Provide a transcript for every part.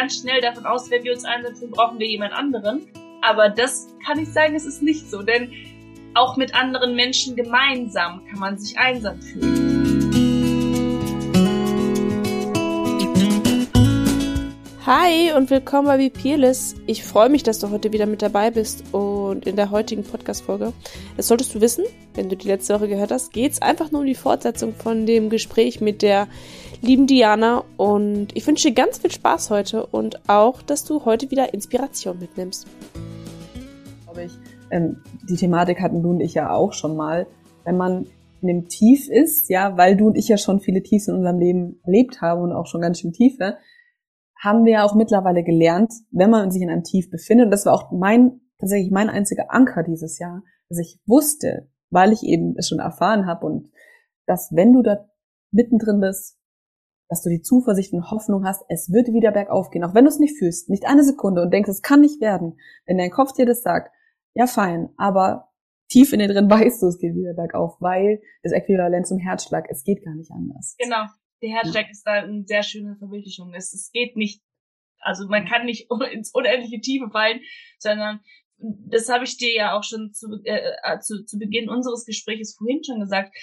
ganz schnell davon aus, wenn wir uns einsam fühlen, brauchen wir jemand anderen. Aber das kann ich sagen, es ist nicht so, denn auch mit anderen Menschen gemeinsam kann man sich einsam fühlen. Hi und willkommen bei Peerless. Ich freue mich, dass du heute wieder mit dabei bist und in der heutigen Podcast-Folge. Das solltest du wissen, wenn du die letzte Woche gehört hast, geht es einfach nur um die Fortsetzung von dem Gespräch mit der lieben Diana und ich wünsche dir ganz viel Spaß heute und auch, dass du heute wieder Inspiration mitnimmst. Ähm, die Thematik hatten du und ich ja auch schon mal. Wenn man in dem Tief ist, ja, weil du und ich ja schon viele Tiefs in unserem Leben erlebt haben und auch schon ganz schön tiefe, haben wir ja auch mittlerweile gelernt, wenn man sich in einem Tief befindet, und das war auch mein, tatsächlich mein einziger Anker dieses Jahr, dass ich wusste, weil ich eben es schon erfahren habe und dass wenn du da mittendrin bist, dass du die Zuversicht und Hoffnung hast, es wird wieder bergauf gehen, auch wenn du es nicht fühlst, nicht eine Sekunde und denkst, es kann nicht werden. Wenn dein Kopf dir das sagt, ja fein, aber tief in dir drin weißt du, es geht wieder bergauf, weil das Äquivalent zum Herzschlag, es geht gar nicht anders. Genau der Herzschlag ja. ist da eine sehr schöne Verbildlichung. Es, es geht nicht, also man kann nicht ins unendliche Tiefe fallen, sondern das habe ich dir ja auch schon zu, äh, äh, zu, zu Beginn unseres Gesprächs vorhin schon gesagt.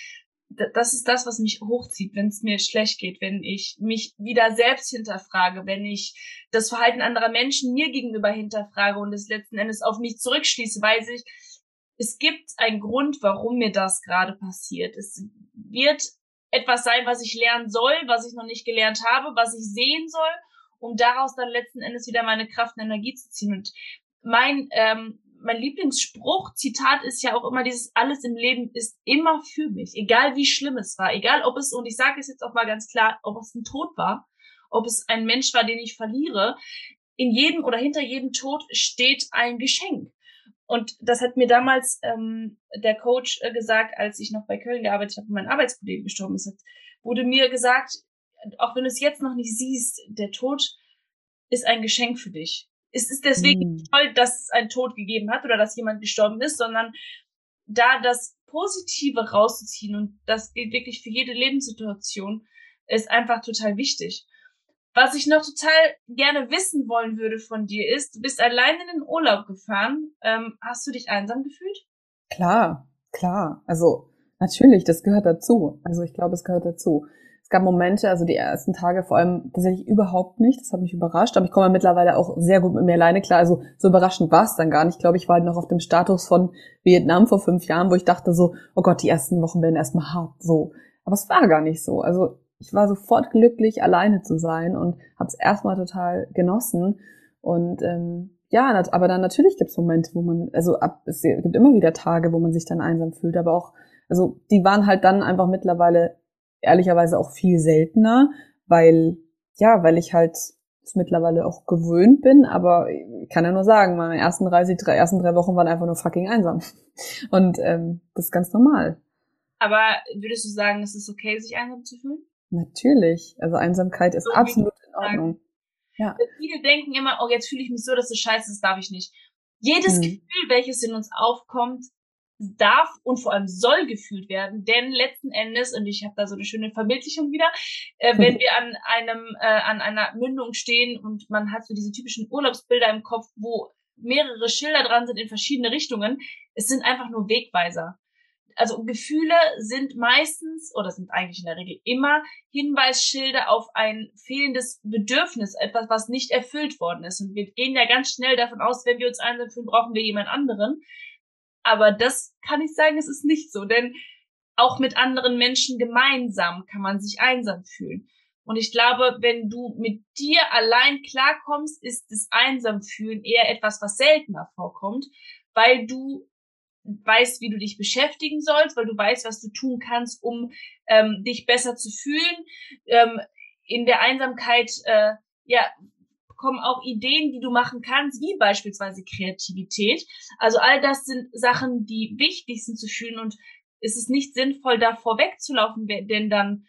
Das ist das, was mich hochzieht, wenn es mir schlecht geht, wenn ich mich wieder selbst hinterfrage, wenn ich das Verhalten anderer Menschen mir gegenüber hinterfrage und es letzten Endes auf mich zurückschließe, weiß ich, es gibt einen Grund, warum mir das gerade passiert. Es wird etwas sein, was ich lernen soll, was ich noch nicht gelernt habe, was ich sehen soll, um daraus dann letzten Endes wieder meine Kraft und Energie zu ziehen. Und mein, ähm, mein Lieblingsspruch, Zitat ist ja auch immer dieses, alles im Leben ist immer für mich, egal wie schlimm es war, egal ob es, und ich sage es jetzt auch mal ganz klar, ob es ein Tod war, ob es ein Mensch war, den ich verliere, in jedem oder hinter jedem Tod steht ein Geschenk. Und das hat mir damals ähm, der Coach äh, gesagt, als ich noch bei Köln gearbeitet habe und mein Arbeitskollege gestorben ist, hat, wurde mir gesagt, auch wenn du es jetzt noch nicht siehst, der Tod ist ein Geschenk für dich. Es ist deswegen mhm. toll, dass es einen Tod gegeben hat oder dass jemand gestorben ist, sondern da das Positive rauszuziehen und das gilt wirklich für jede Lebenssituation, ist einfach total wichtig. Was ich noch total gerne wissen wollen würde von dir ist, du bist allein in den Urlaub gefahren. Ähm, hast du dich einsam gefühlt? Klar, klar. Also natürlich, das gehört dazu. Also ich glaube, es gehört dazu. Es gab Momente, also die ersten Tage vor allem tatsächlich überhaupt nicht. Das hat mich überrascht. Aber ich komme mittlerweile auch sehr gut mit mir alleine klar. Also so überraschend war es dann gar nicht. Ich glaube, ich war halt noch auf dem Status von Vietnam vor fünf Jahren, wo ich dachte so, oh Gott, die ersten Wochen werden erstmal hart. So. Aber es war gar nicht so. Also ich war sofort glücklich, alleine zu sein und habe es erstmal total genossen. Und ähm, ja, aber dann natürlich gibt es Momente, wo man, also ab, es gibt immer wieder Tage, wo man sich dann einsam fühlt, aber auch, also die waren halt dann einfach mittlerweile ehrlicherweise auch viel seltener, weil, ja, weil ich halt es mittlerweile auch gewöhnt bin, aber ich kann ja nur sagen, meine ersten drei, die drei, ersten drei Wochen waren einfach nur fucking einsam. Und ähm, das ist ganz normal. Aber würdest du sagen, es ist okay, sich einsam zu fühlen? Natürlich. Also Einsamkeit ist so absolut in Ordnung. Ja. Viele denken immer, oh, jetzt fühle ich mich so, dass es scheiße ist, darf ich nicht. Jedes hm. Gefühl, welches in uns aufkommt, darf und vor allem soll gefühlt werden, denn letzten Endes, und ich habe da so eine schöne Verbildlichung wieder, äh, wenn wir an einem, äh, an einer Mündung stehen und man hat so diese typischen Urlaubsbilder im Kopf, wo mehrere Schilder dran sind in verschiedene Richtungen, es sind einfach nur Wegweiser also Gefühle sind meistens oder sind eigentlich in der Regel immer Hinweisschilder auf ein fehlendes Bedürfnis, etwas, was nicht erfüllt worden ist. Und wir gehen ja ganz schnell davon aus, wenn wir uns einsam fühlen, brauchen wir jemand anderen. Aber das kann ich sagen, es ist nicht so, denn auch mit anderen Menschen gemeinsam kann man sich einsam fühlen. Und ich glaube, wenn du mit dir allein klarkommst, ist das Einsamfühlen eher etwas, was seltener vorkommt, weil du weißt, wie du dich beschäftigen sollst, weil du weißt, was du tun kannst, um ähm, dich besser zu fühlen. Ähm, in der Einsamkeit, äh, ja, kommen auch Ideen, die du machen kannst, wie beispielsweise Kreativität. Also all das sind Sachen, die wichtig sind zu fühlen und es ist nicht sinnvoll, davor wegzulaufen, denn dann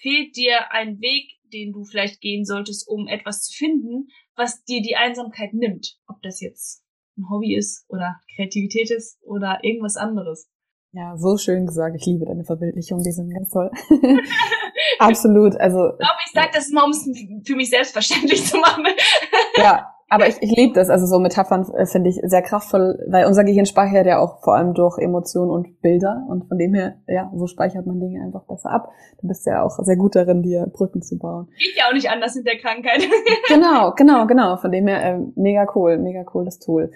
fehlt dir ein Weg, den du vielleicht gehen solltest, um etwas zu finden, was dir die Einsamkeit nimmt. Ob das jetzt ein Hobby ist oder Kreativität ist oder irgendwas anderes. Ja, so schön gesagt. Ich liebe deine Verbildlichung, die sind ganz toll. Absolut. Also. Ich glaube, ich sage das immer, um es für mich selbstverständlich zu machen. ja, aber ich, ich liebe das, also so Metaphern äh, finde ich sehr kraftvoll, weil unser Gehirn speichert ja auch vor allem durch Emotionen und Bilder und von dem her, ja, so speichert man Dinge einfach besser ab. Du bist ja auch sehr gut darin, dir Brücken zu bauen. Geht ja auch nicht anders mit der Krankheit. genau, genau, genau. Von dem her, äh, mega cool, mega cool das Tool.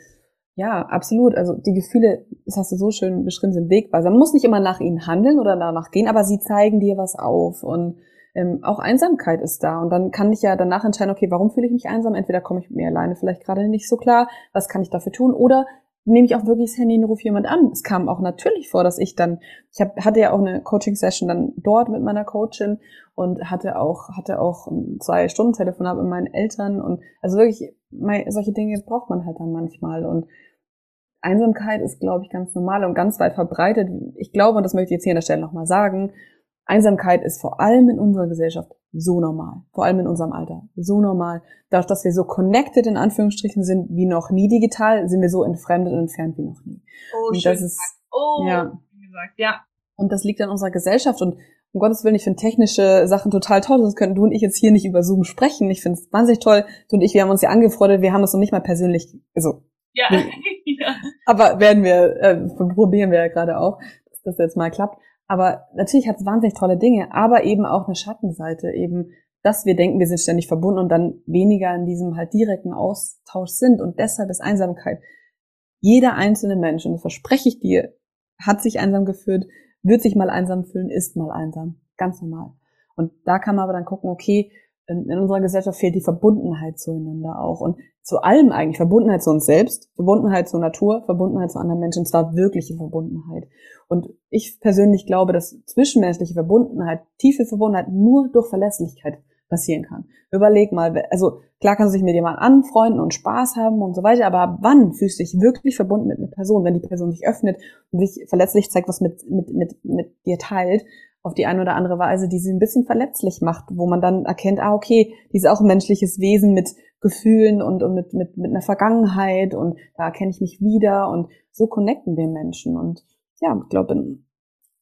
Ja, absolut. Also die Gefühle, das hast du so schön beschrieben, sind wegweisend. Man muss nicht immer nach ihnen handeln oder danach gehen, aber sie zeigen dir was auf und ähm, auch Einsamkeit ist da. Und dann kann ich ja danach entscheiden, okay, warum fühle ich mich einsam? Entweder komme ich mit mir alleine vielleicht gerade nicht so klar, was kann ich dafür tun? Oder nehme ich auch wirklich das Handy und rufe jemand an. Es kam auch natürlich vor, dass ich dann, ich hab, hatte ja auch eine Coaching-Session dann dort mit meiner Coachin und hatte auch, hatte auch zwei Stunden Telefonat mit meinen Eltern und also wirklich, solche Dinge braucht man halt dann manchmal und Einsamkeit ist, glaube ich, ganz normal und ganz weit verbreitet. Ich glaube, und das möchte ich jetzt hier an der Stelle nochmal sagen, Einsamkeit ist vor allem in unserer Gesellschaft so normal, vor allem in unserem Alter, so normal. Dadurch, dass wir so connected in Anführungsstrichen sind wie noch nie digital, sind wir so entfremdet und entfernt wie noch nie. Oh, und schön das ist, oh, ja. gesagt, ja. Und das liegt an unserer Gesellschaft und um Gottes Willen, ich finde technische Sachen total toll, sonst könnten du und ich jetzt hier nicht über Zoom sprechen. Ich finde es wahnsinnig toll. Du und ich, wir haben uns ja angefreundet, wir haben uns noch nicht mal persönlich, also. Ja. ja. Aber werden wir, äh, probieren wir ja gerade auch, dass das jetzt mal klappt. Aber natürlich hat es wahnsinnig tolle Dinge, aber eben auch eine Schattenseite, eben, dass wir denken, wir sind ständig verbunden und dann weniger in diesem halt direkten Austausch sind. Und deshalb ist Einsamkeit. Jeder einzelne Mensch, und das verspreche ich dir, hat sich einsam gefühlt, wird sich mal einsam fühlen, ist mal einsam. Ganz normal. Und da kann man aber dann gucken, okay, in, in unserer Gesellschaft fehlt die Verbundenheit zueinander auch. Und zu allem eigentlich. Verbundenheit zu uns selbst, Verbundenheit zur Natur, Verbundenheit zu anderen Menschen, und zwar wirkliche Verbundenheit. Und ich persönlich glaube, dass zwischenmenschliche Verbundenheit, tiefe Verbundenheit nur durch Verlässlichkeit passieren kann. Überleg mal, also klar kannst du dich mit jemandem anfreunden und Spaß haben und so weiter, aber wann fühlst du dich wirklich verbunden mit einer Person, wenn die Person sich öffnet und sich verletzlich zeigt, was mit, mit, mit, mit dir teilt, auf die eine oder andere Weise, die sie ein bisschen verletzlich macht, wo man dann erkennt, ah, okay, die ist auch ein menschliches Wesen mit Gefühlen und, und mit, mit, mit einer Vergangenheit und da erkenne ich mich wieder und so connecten wir Menschen und ja, ich glaube,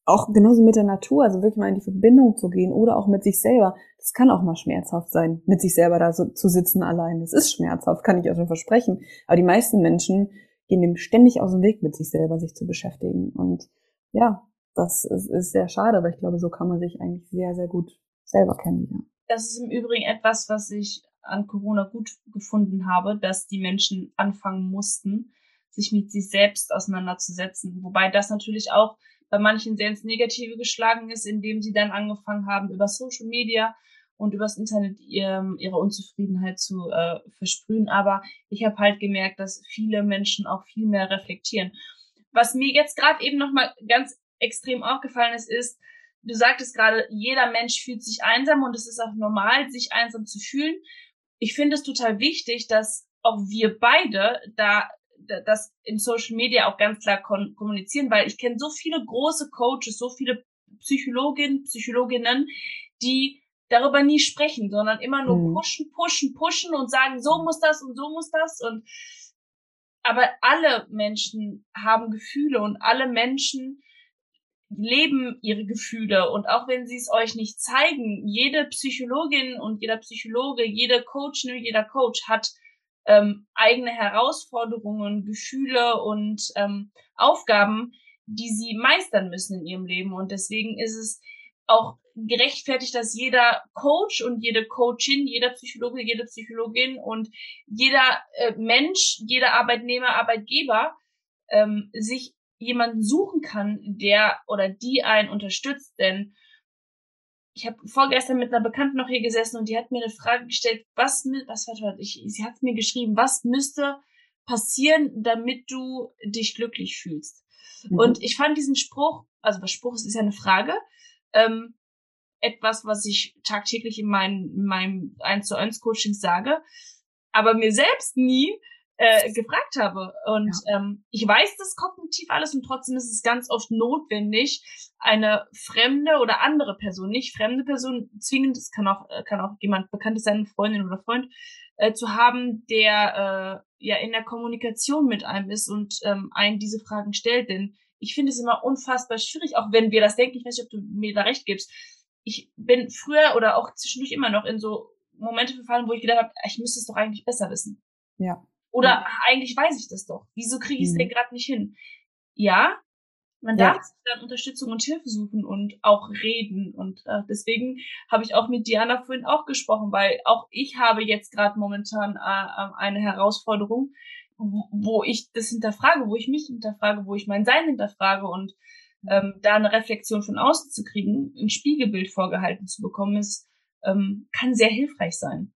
auch genauso mit der Natur, also wirklich mal in die Verbindung zu gehen oder auch mit sich selber. Das kann auch mal schmerzhaft sein, mit sich selber da so zu sitzen allein. Das ist schmerzhaft, kann ich euch schon versprechen. Aber die meisten Menschen gehen dem ständig aus dem Weg, mit sich selber sich zu beschäftigen. Und ja, das ist, ist sehr schade, weil ich glaube, so kann man sich eigentlich sehr, sehr gut selber kennenlernen. Das ist im Übrigen etwas, was ich an Corona gut gefunden habe, dass die Menschen anfangen mussten, sich mit sich selbst auseinanderzusetzen. Wobei das natürlich auch bei manchen sehr ins Negative geschlagen ist, indem sie dann angefangen haben, über Social Media und übers Internet ihr, ihre Unzufriedenheit zu äh, versprühen. Aber ich habe halt gemerkt, dass viele Menschen auch viel mehr reflektieren. Was mir jetzt gerade eben nochmal ganz extrem aufgefallen ist, ist, du sagtest gerade, jeder Mensch fühlt sich einsam und es ist auch normal, sich einsam zu fühlen. Ich finde es total wichtig, dass auch wir beide da das in Social Media auch ganz klar kommunizieren, weil ich kenne so viele große Coaches, so viele Psychologinnen, Psychologinnen, die darüber nie sprechen, sondern immer nur mhm. pushen, pushen, pushen und sagen, so muss das und so muss das und aber alle Menschen haben Gefühle und alle Menschen leben ihre Gefühle und auch wenn sie es euch nicht zeigen, jede Psychologin und jeder Psychologe, jede Coach, jeder Coach hat ähm, eigene Herausforderungen, Gefühle und ähm, Aufgaben, die sie meistern müssen in ihrem Leben. Und deswegen ist es auch gerechtfertigt, dass jeder Coach und jede Coachin, jeder Psychologe, jede Psychologin und jeder äh, Mensch, jeder Arbeitnehmer, Arbeitgeber ähm, sich jemanden suchen kann, der oder die einen unterstützt. Denn ich habe vorgestern mit einer Bekannten noch hier gesessen und die hat mir eine Frage gestellt, was, was war ich, sie hat mir geschrieben, was müsste passieren, damit du dich glücklich fühlst. Mhm. Und ich fand diesen Spruch, also was Spruch ist, ist ja eine Frage, ähm, etwas, was ich tagtäglich in, mein, in meinem 1 zu 1 Coaching sage, aber mir selbst nie äh, gefragt habe. Und ja. ähm, ich weiß das kognitiv alles und trotzdem ist es ganz oft notwendig, eine fremde oder andere Person, nicht fremde Person, zwingend, es kann auch, äh, kann auch jemand bekanntes sein, eine Freundin oder Freund, äh, zu haben, der äh, ja in der Kommunikation mit einem ist und ähm, einen diese Fragen stellt. Denn ich finde es immer unfassbar schwierig, auch wenn wir das denken, ich weiß nicht, ob du mir da recht gibst. Ich bin früher oder auch zwischendurch immer noch in so Momente verfallen, wo ich gedacht habe, ich müsste es doch eigentlich besser wissen. Ja. Oder ja. eigentlich weiß ich das doch. Wieso kriege ich es Mhm. denn gerade nicht hin? Ja, man darf sich dann Unterstützung und Hilfe suchen und auch reden. Und äh, deswegen habe ich auch mit Diana vorhin auch gesprochen, weil auch ich habe jetzt gerade momentan äh, eine Herausforderung, wo, wo ich das hinterfrage, wo ich mich hinterfrage, wo ich mein Sein hinterfrage und ähm, da eine Reflexion von außen zu kriegen, ein Spiegelbild vorgehalten zu bekommen, ist, ähm, kann sehr hilfreich sein.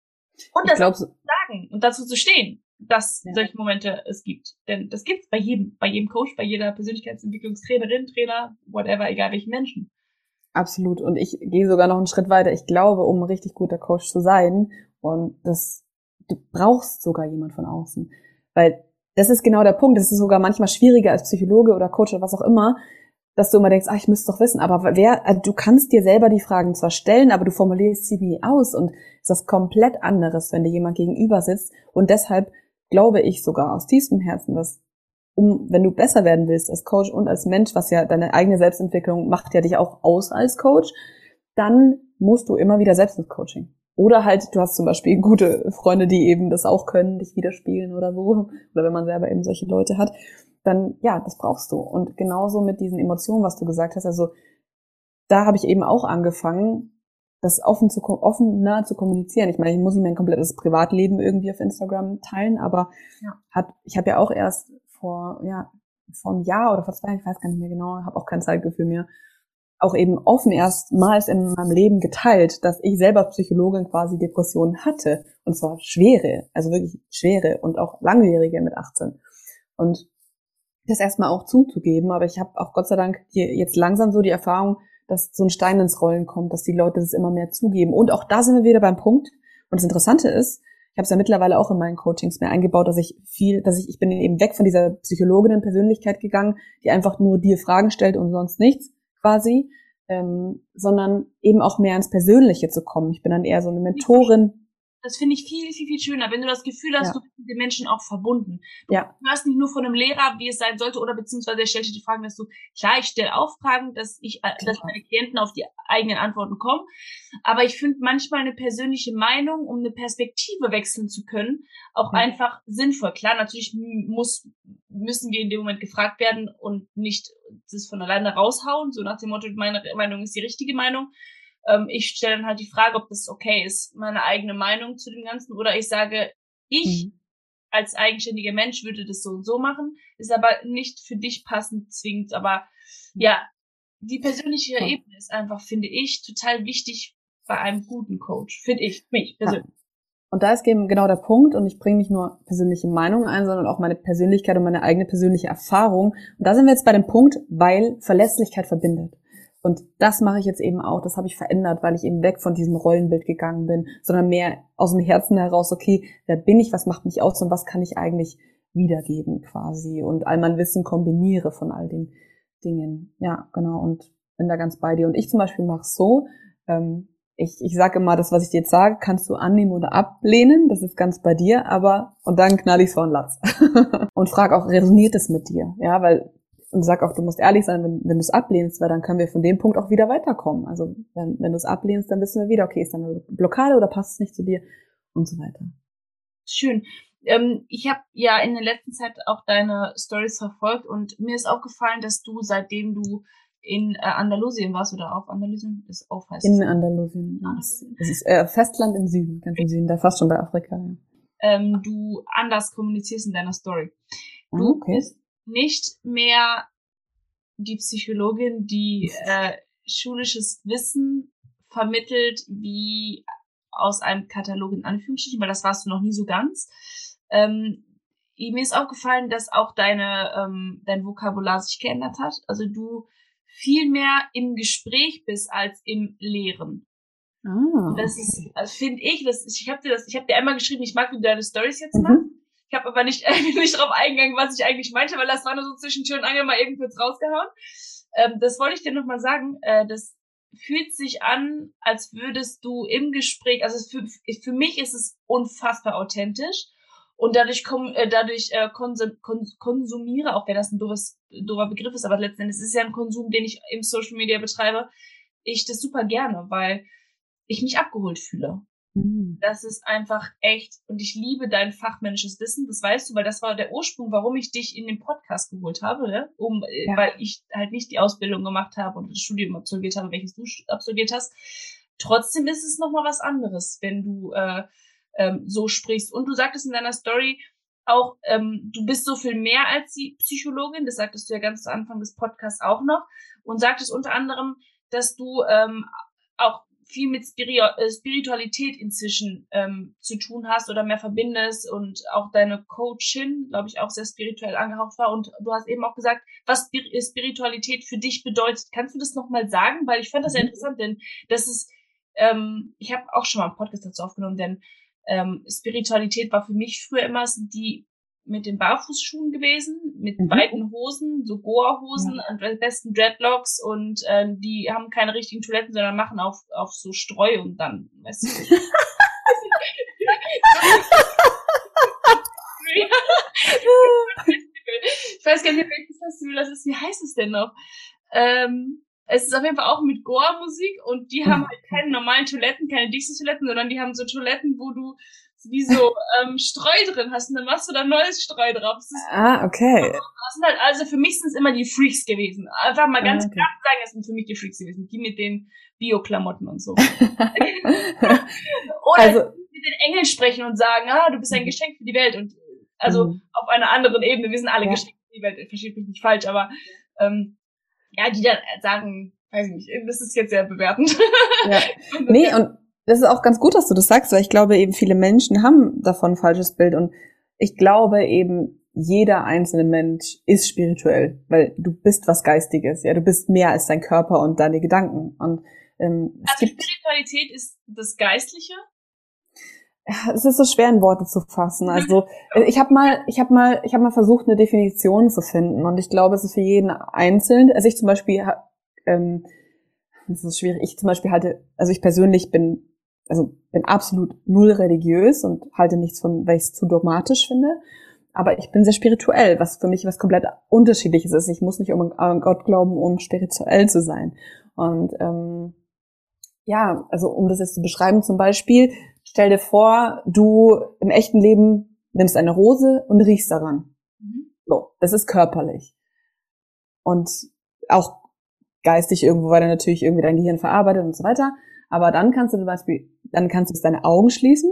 Und Ich das glaube, zu sagen und dazu zu stehen, dass Ja. solche Momente es gibt. Denn das gibt's bei jedem, bei jedem Coach, bei jeder Persönlichkeitsentwicklungstrainerin, Trainer, whatever, egal welchen Menschen. Absolut. Und ich gehe sogar noch einen Schritt weiter. Ich glaube, um ein richtig guter Coach zu sein, und das, du brauchst sogar jemand von außen. Weil das ist genau der Punkt. Das ist sogar manchmal schwieriger als Psychologe oder Coach oder was auch immer, dass du immer denkst, ach, ich müsste doch wissen. Aber wer, also du kannst dir selber die Fragen zwar stellen, aber du formulierst sie nie aus. Und es ist was komplett anderes, wenn dir jemand gegenüber sitzt. Und deshalb glaube ich sogar aus tiefstem Herzen, dass um, wenn du besser werden willst als Coach und als Mensch, was ja deine eigene Selbstentwicklung macht ja dich auch aus als Coach, dann musst du immer wieder selbst ins Coaching. Oder halt, du hast zum Beispiel gute Freunde, die eben das auch können, dich widerspielen oder so. Oder wenn man selber eben solche Leute hat, dann ja, das brauchst du. Und genauso mit diesen Emotionen, was du gesagt hast, also da habe ich eben auch angefangen, das offen zu offener zu kommunizieren. Ich meine, ich muss nicht mein komplettes Privatleben irgendwie auf Instagram teilen, aber Ja. hat, ich habe ja auch erst vor, ja, vor einem Jahr oder vor zwei, ich weiß gar nicht mehr genau, habe auch kein Zeitgefühl mehr, auch eben offen erstmals in meinem Leben geteilt, dass ich selber Psychologin quasi Depressionen hatte. Und zwar schwere, also wirklich schwere und auch langwierige mit 18. Und das erstmal auch zuzugeben, aber ich habe auch Gott sei Dank hier jetzt langsam so die Erfahrung, dass so ein Stein ins Rollen kommt, dass die Leute das immer mehr zugeben. Und auch da sind wir wieder beim Punkt. Und das Interessante ist, ich habe es ja mittlerweile auch in meinen Coachings mehr eingebaut, dass ich viel, dass ich, ich bin eben weg von dieser Psychologinnen-Persönlichkeit gegangen, die einfach nur dir Fragen stellt und sonst nichts quasi, ähm, sondern eben auch mehr ins Persönliche zu kommen. Ich bin dann eher so eine Mentorin. Das finde ich viel, viel, viel schöner, wenn du das Gefühl hast, Ja. du bist mit den Menschen auch verbunden. Du Ja. hörst nicht nur von einem Lehrer, wie es sein sollte, oder beziehungsweise er stellt dir die Fragen, dass du, klar, ich stelle auch Fragen, dass ich, äh, dass Klar. meine Klienten auf die eigenen Antworten kommen. Aber ich finde manchmal eine persönliche Meinung, um eine Perspektive wechseln zu können, auch Ja. einfach sinnvoll. Klar, natürlich muss, müssen wir in dem Moment gefragt werden und nicht das von alleine raushauen, so nach dem Motto, meine Meinung ist die richtige Meinung. Ähm, ich stelle dann halt die Frage, ob das okay ist, meine eigene Meinung zu dem Ganzen, oder ich sage, ich Mhm. als eigenständiger Mensch würde das so und so machen, ist aber nicht für dich passend zwingend. Aber ja, die persönliche Ja. Ebene ist einfach, finde ich, total wichtig bei einem guten Coach. Finde ich, mich persönlich. Und da ist eben genau der Punkt, und ich bringe nicht nur persönliche Meinungen ein, sondern auch meine Persönlichkeit und meine eigene persönliche Erfahrung. Und da sind wir jetzt bei dem Punkt, weil Verlässlichkeit verbindet. Und das mache ich jetzt eben auch, das habe ich verändert, weil ich eben weg von diesem Rollenbild gegangen bin, sondern mehr aus dem Herzen heraus, okay, wer bin ich, was macht mich aus und was kann ich eigentlich wiedergeben quasi und all mein Wissen kombiniere von all den Dingen. Ja, genau, und bin da ganz bei dir. Und ich zum Beispiel mache es so, ähm, ich, ich sage immer, das, was ich dir jetzt sage, kannst du annehmen oder ablehnen. Das ist ganz bei dir, aber und dann knall ich vor den Latz. und frag auch, resoniert es mit dir? Ja, weil und sag auch, du musst ehrlich sein, wenn, wenn du es ablehnst, weil dann können wir von dem Punkt auch wieder weiterkommen. Also wenn, wenn du es ablehnst, dann wissen wir wieder, okay, ist dann eine Blockade oder passt es nicht zu dir und so weiter. Schön. Ähm, ich habe ja in der letzten Zeit auch deine Stories verfolgt und mir ist aufgefallen, dass du, seitdem du in äh, Andalusien warst oder auf Andalusien, ist auf heißt In es, Andalusien. Das, das ist äh, Festland im Süden, ganz im Süden, da fast schon bei Afrika. Ja. ähm, du anders kommunizierst in deiner Story. Ah, Du okay. bist nicht mehr die Psychologin, die äh, schulisches Wissen vermittelt, wie aus einem Katalog in Anführungsstrichen, weil das warst du noch nie so ganz. Ähm, mir ist aufgefallen, dass auch deine ähm, dein Vokabular sich geändert hat. Also du viel mehr im Gespräch bist als im Lehren. Ah, Das ist, also finde ich, das, ich habe dir das, ich habe dir einmal geschrieben, ich mag, wie du deine Stories jetzt Mhm. Ich habe aber nicht, nicht drauf eingegangen, was ich eigentlich meinte, weil das war nur so zwischen Tür und Angel mal eben kurz rausgehauen. Ähm, das wollte ich dir nochmal sagen. Äh, das fühlt sich an, als würdest du im Gespräch, also für, für mich ist es unfassbar authentisch und dadurch komm, äh, dadurch äh, konsum, kons konsumiere, auch wenn das ein doofes, doofer Begriff ist, aber letzten Endes ist es ja ein Konsum, den ich im Social Media betreibe, ich das super gerne, weil ich mich abgeholt fühle. Mhm. Das ist einfach echt, und ich liebe dein fachmännisches Wissen, das weißt du, weil das war der Ursprung, warum ich dich in den Podcast geholt habe, ne? um, äh, ja. weil ich halt nicht die Ausbildung gemacht habe und das Studium absolviert habe, welches du absolviert hast. Trotzdem ist es nochmal was anderes, wenn du äh, ähm, so sprichst. Und du sagtest in deiner Story auch, ähm, du bist so viel mehr als die Psychologin, das sagtest du ja ganz zu Anfang des Podcasts auch noch, und sagtest unter anderem, dass du ähm, auch viel mit äh, Spiritualität inzwischen ähm, zu tun hast oder mehr verbindest und auch deine Coachin, glaube ich, auch sehr spirituell angehaucht war. Und du hast eben auch gesagt, was Spiritualität für dich bedeutet. Kannst du das nochmal sagen? Weil ich fand das sehr mhm. interessant, denn das ist, ähm, ich habe auch schon mal einen Podcast dazu aufgenommen, denn ähm, Spiritualität war für mich früher immer die mit den Barfußschuhen gewesen, mit mhm. weiten Hosen, so Goa-Hosen, ja. am besten Dreadlocks und äh, die haben keine richtigen Toiletten, sondern machen auf, auf so Streu und dann, weißt du. ich weiß gar nicht, welches Festival das ist. Wie heißt es denn noch? Ähm, es ist auf jeden Fall auch mit Goa-Musik und die haben halt keine normalen Toiletten, keine Dixie-Toiletten, sondern die haben so Toiletten, wo du wie so ähm, Streu drin hast und dann machst du da neues Streu drauf. ah, okay. Das sind halt, also für mich sind es immer die Freaks gewesen. Einfach mal ganz ah, okay. klar sagen, es sind für mich die Freaks gewesen. Die mit den Bio-Klamotten und so. Oder also, mit den Engeln sprechen und sagen, ah, du bist ein mhm. Geschenk für die Welt. Und also mhm. auf einer anderen Ebene, wir sind alle ja. Geschenke für die Welt, versteht mich nicht falsch, aber ähm, ja, die dann sagen, weiß ich nicht, das ist jetzt sehr bewertend. Ja. nee, und das ist auch ganz gut, dass du das sagst, weil ich glaube eben viele Menschen haben davon ein falsches Bild und ich glaube eben jeder einzelne Mensch ist spirituell, weil du bist was Geistiges, ja, du bist mehr als dein Körper und deine Gedanken und ähm, also Spiritualität ist das Geistliche? Es ist so schwer in Worte zu fassen. Also ich habe mal, ich habe mal, ich habe mal versucht, eine Definition zu finden und ich glaube, es ist für jeden einzeln. Also ich zum Beispiel, ähm, das ist schwierig. Ich zum Beispiel halte, also ich persönlich bin also bin absolut null religiös und halte nichts von, weil ich es zu dogmatisch finde. Aber ich bin sehr spirituell, was für mich was komplett unterschiedliches ist. Ich muss nicht um an Gott glauben, um spirituell zu sein. Und ähm, ja, also um das jetzt zu beschreiben, zum Beispiel, stell dir vor, du im echten Leben nimmst eine Rose und riechst daran. Mhm. So, das ist körperlich. Und auch geistig irgendwo, weil dann natürlich irgendwie dein Gehirn verarbeitet und so weiter. Aber dann kannst du zum Beispiel, dann kannst du deine Augen schließen.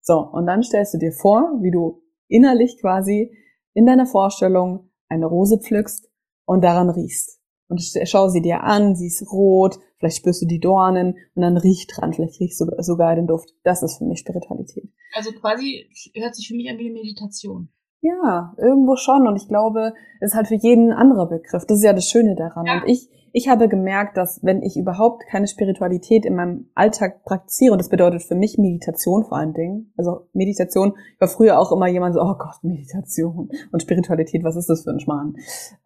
So, und dann stellst du dir vor, wie du innerlich quasi in deiner Vorstellung eine Rose pflückst und daran riechst. Und schau sie dir an, sie ist rot, vielleicht spürst du die Dornen und dann riech dran, vielleicht riechst du sogar den Duft. Das ist für mich Spiritualität. Also quasi hört sich für mich an wie eine Meditation. Ja, irgendwo schon. Und ich glaube, es ist halt für jeden ein anderer Begriff. Das ist ja das Schöne daran. Ja. Und ich ich habe gemerkt, dass wenn ich überhaupt keine Spiritualität in meinem Alltag praktiziere, und das bedeutet für mich Meditation vor allen Dingen, also Meditation, ich war früher auch immer jemand so, oh Gott, Meditation und Spiritualität, was ist das für ein Schmarrn?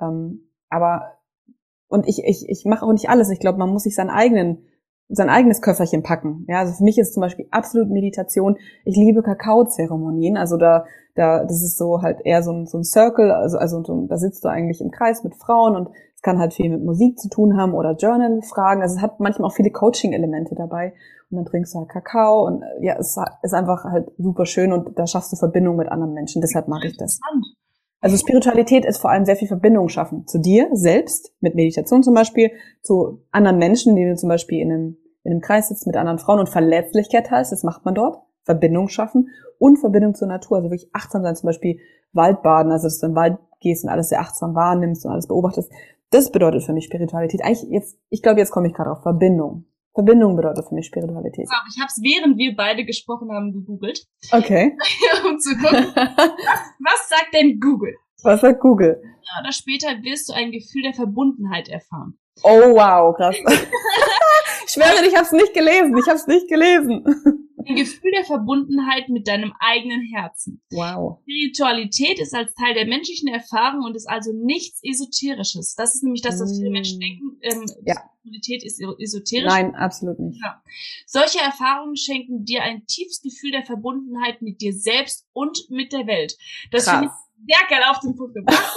Ähm, aber, und ich, ich, ich mache auch nicht alles. Ich glaube, man muss sich seinen eigenen sein eigenes Köfferchen packen. Ja, also für mich ist zum Beispiel absolut Meditation. Ich liebe Kakaozeremonien. Also da, da, das ist so halt eher so ein, so ein Circle. Also, also so, da sitzt du eigentlich im Kreis mit Frauen und kann halt viel mit Musik zu tun haben oder Journal-Fragen. Also es hat manchmal auch viele Coaching-Elemente dabei. Und dann trinkst du halt Kakao und ja, es ist einfach halt super schön und da schaffst du Verbindung mit anderen Menschen. Deshalb mag ich das. Also Spiritualität ist vor allem sehr viel Verbindung schaffen. Zu dir selbst, mit Meditation zum Beispiel, zu anderen Menschen, die du zum Beispiel in einem, in einem Kreis sitzt mit anderen Frauen und Verletzlichkeit hast. Das macht man dort. Verbindung schaffen und Verbindung zur Natur. Also wirklich achtsam sein, zum Beispiel Waldbaden, also dass du im Wald gehst und alles sehr achtsam wahrnimmst und alles beobachtest. Das bedeutet für mich Spiritualität. Eigentlich jetzt, ich glaube, jetzt komme ich gerade auf Verbindung. Verbindung bedeutet für mich Spiritualität. Ich habe es, während wir beide gesprochen haben, gegoogelt. Okay. um zu gucken, was, was sagt denn Google? Was sagt Google? Ja, oder später wirst du ein Gefühl der Verbundenheit erfahren. Oh wow, krass. ich schwöre, ich habe es nicht gelesen. Ich habe es nicht gelesen. Ein Gefühl der Verbundenheit mit deinem eigenen Herzen. Wow. Spiritualität ist als Teil der menschlichen Erfahrung und ist also nichts Esoterisches. Das ist nämlich das, was viele Menschen mm. denken. Ähm, ja. Spiritualität ist esoterisch. Nein, absolut nicht. Ja. Solche Erfahrungen schenken dir ein tiefes Gefühl der Verbundenheit mit dir selbst und mit der Welt. Das finde ich sehr geil auf den Punkt gebracht.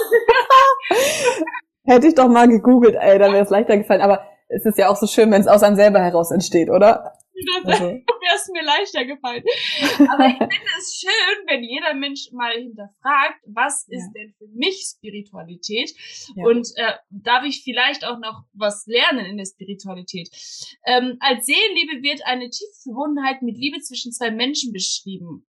Hätte ich doch mal gegoogelt, ey, dann wäre es leichter gefallen. Aber es ist ja auch so schön, wenn es aus einem selber heraus entsteht, oder? Also. Wäre es mir leichter gefallen. Aber ich finde es schön, wenn jeder Mensch mal hinterfragt, was ja. ist denn für mich Spiritualität? Ja. Und äh, darf ich vielleicht auch noch was lernen in der Spiritualität? Ähm, als Seelenliebe wird eine tiefe Verbundenheit mit Liebe zwischen zwei Menschen beschrieben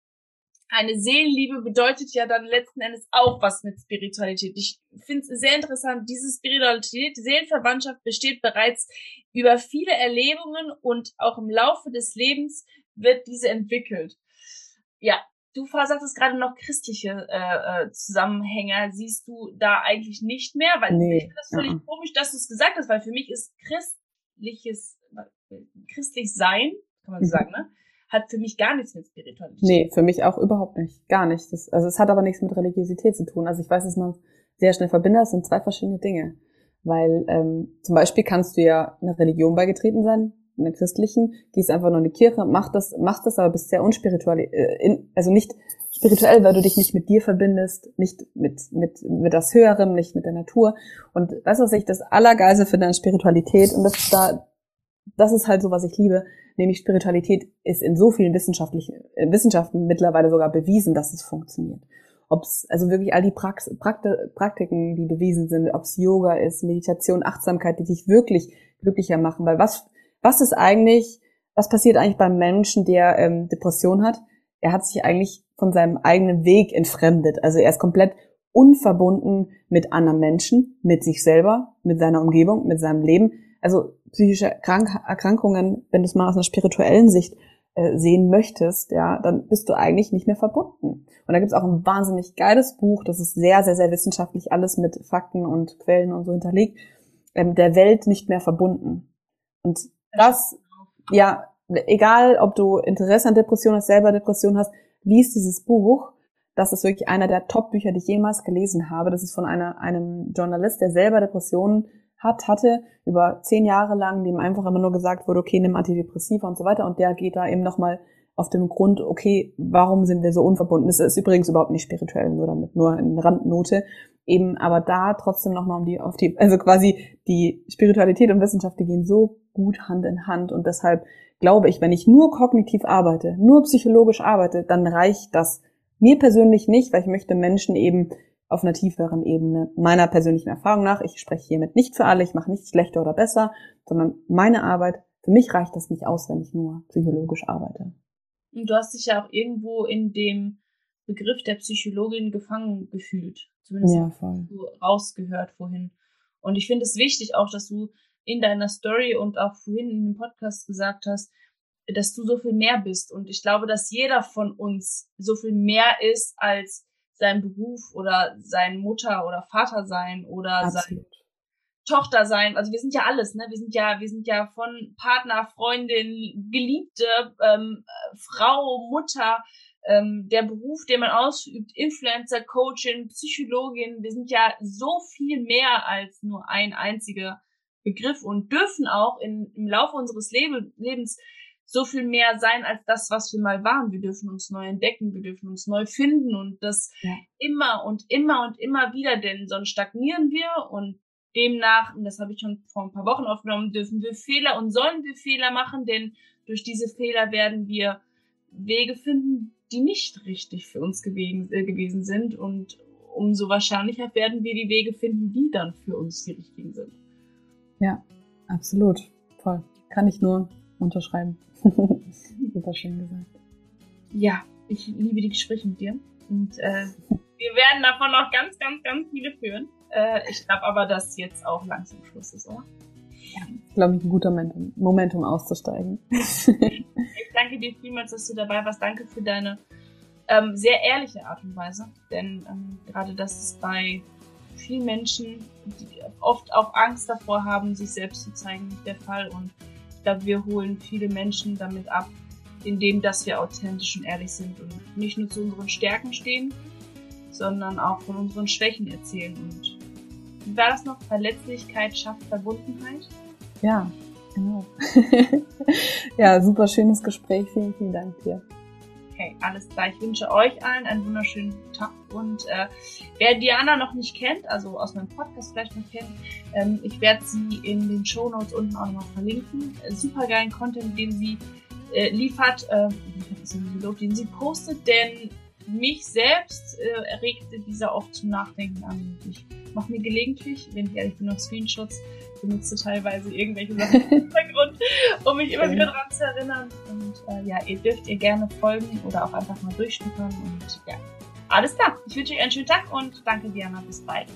eine Seelenliebe bedeutet ja dann letzten Endes auch was mit Spiritualität. Ich finde es sehr interessant, diese Spiritualität, Seelenverwandtschaft besteht bereits über viele Erlebungen und auch im Laufe des Lebens wird diese entwickelt. Ja, du sagtest gerade noch christliche äh, äh, Zusammenhänge, siehst du da eigentlich nicht mehr, weil nee. ich finde das völlig ja. komisch, dass du es gesagt hast, weil für mich ist christliches, christlich sein, kann man so mhm. sagen, ne? Hat für mich gar nichts mit Spiritualität. Nee, für mich auch überhaupt nicht. Gar nicht. Das, also es hat aber nichts mit Religiosität zu tun. Also ich weiß, dass man sehr schnell verbindet. Das sind zwei verschiedene Dinge. Weil ähm, zum Beispiel kannst du ja einer Religion beigetreten sein, einer christlichen, gehst einfach nur in die Kirche, mach das, machst das, aber bist sehr unspirituell, äh, in, also nicht spirituell, weil du dich nicht mit dir verbindest, nicht mit, mit, mit das Höherem, nicht mit der Natur. Und weißt du, was ich das Allergeilste finde an Spiritualität? Und das da, das ist halt so, was ich liebe nämlich Spiritualität ist in so vielen wissenschaftlichen äh, Wissenschaften mittlerweile sogar bewiesen, dass es funktioniert. Ob es also wirklich all die Prax Prakte Praktiken, die bewiesen sind, ob es Yoga ist, Meditation, Achtsamkeit, die dich wirklich glücklicher machen. Weil was was ist eigentlich, was passiert eigentlich beim Menschen, der ähm, Depression hat? Er hat sich eigentlich von seinem eigenen Weg entfremdet. Also er ist komplett unverbunden mit anderen Menschen, mit sich selber, mit seiner Umgebung, mit seinem Leben. Also psychische Erkrank Erkrankungen, wenn du es mal aus einer spirituellen Sicht äh, sehen möchtest, ja, dann bist du eigentlich nicht mehr verbunden. Und da gibt's auch ein wahnsinnig geiles Buch, das ist sehr, sehr, sehr wissenschaftlich, alles mit Fakten und Quellen und so hinterlegt, ähm, der Welt nicht mehr verbunden. Und das, ja, egal ob du Interesse an Depression hast, selber Depression hast, liest dieses Buch. Das ist wirklich einer der Top-Bücher, die ich jemals gelesen habe. Das ist von einer, einem Journalist, der selber Depressionen hat, hatte, über zehn Jahre lang, dem einfach immer nur gesagt wurde, okay, nimm Antidepressiva und so weiter. Und der geht da eben nochmal auf dem Grund, okay, warum sind wir so unverbunden? Das ist übrigens überhaupt nicht spirituell, nur damit, nur eine Randnote. Eben, aber da trotzdem nochmal um die, auf die, also quasi die Spiritualität und Wissenschaft, die gehen so gut Hand in Hand und deshalb glaube ich, wenn ich nur kognitiv arbeite, nur psychologisch arbeite, dann reicht das mir persönlich nicht, weil ich möchte Menschen eben auf einer tieferen Ebene meiner persönlichen Erfahrung nach. Ich spreche hiermit nicht für alle, ich mache nichts schlechter oder besser, sondern meine Arbeit, für mich reicht das nicht aus, wenn ich nur psychologisch arbeite. Und du hast dich ja auch irgendwo in dem Begriff der Psychologin gefangen gefühlt. Zumindest ja, voll. du rausgehört vorhin. Und ich finde es wichtig auch, dass du in deiner Story und auch vorhin in dem Podcast gesagt hast, dass du so viel mehr bist. Und ich glaube, dass jeder von uns so viel mehr ist als sein Beruf oder sein Mutter oder Vater sein oder Absolut. sein Tochter sein. Also wir sind ja alles, ne? Wir sind ja, wir sind ja von Partner, Freundin, Geliebte, ähm, Frau, Mutter, ähm, der Beruf, den man ausübt, Influencer, Coachin, Psychologin. Wir sind ja so viel mehr als nur ein einziger Begriff und dürfen auch in, im Laufe unseres Lebe, Lebens so viel mehr sein als das, was wir mal waren. Wir dürfen uns neu entdecken, wir dürfen uns neu finden und das ja. immer und immer und immer wieder, denn sonst stagnieren wir und demnach, und das habe ich schon vor ein paar Wochen aufgenommen, dürfen wir Fehler und sollen wir Fehler machen, denn durch diese Fehler werden wir Wege finden, die nicht richtig für uns gewesen, äh, gewesen sind und umso wahrscheinlicher werden wir die Wege finden, die dann für uns die richtigen sind. Ja, absolut. Voll. Kann ich nur unterschreiben. Super schön gesagt. Ja, ich liebe die Gespräche mit dir. Und äh, wir werden davon noch ganz, ganz, ganz viele führen. Äh, ich glaube aber, dass jetzt auch langsam Schluss ist, oder? Ja, glaube ich, ein guter Momentum, Momentum auszusteigen. ich danke dir vielmals, dass du dabei warst. Danke für deine ähm, sehr ehrliche Art und Weise. Denn ähm, gerade das ist bei vielen Menschen, die oft auch Angst davor haben, sich selbst zu zeigen, nicht der Fall. Und ich glaube, wir holen viele Menschen damit ab, indem dass wir authentisch und ehrlich sind und nicht nur zu unseren Stärken stehen, sondern auch von unseren Schwächen erzählen. Und wie war das noch? Verletzlichkeit schafft Verbundenheit. ja, genau. ja, super schönes Gespräch. Vielen, vielen Dank dir. Okay, alles klar. Ich wünsche euch allen einen wunderschönen Tag. Und äh, wer Diana noch nicht kennt, also aus meinem Podcast vielleicht noch kennt, ähm, ich werde sie in den Show Notes unten auch nochmal verlinken. Äh, super geilen Content, den sie äh, liefert, äh, den sie postet, denn mich selbst äh, erregte dieser oft zum Nachdenken an. Ich mache mir gelegentlich, wenn ich ehrlich bin, noch Screenshots, benutze teilweise irgendwelche Sachen im Hintergrund, um mich immer wieder daran zu erinnern. Und äh, ja, ihr dürft ihr gerne folgen oder auch einfach mal durchschnuppern. Und ja, alles klar. Ich wünsche euch einen schönen Tag und danke Diana. Bis bald.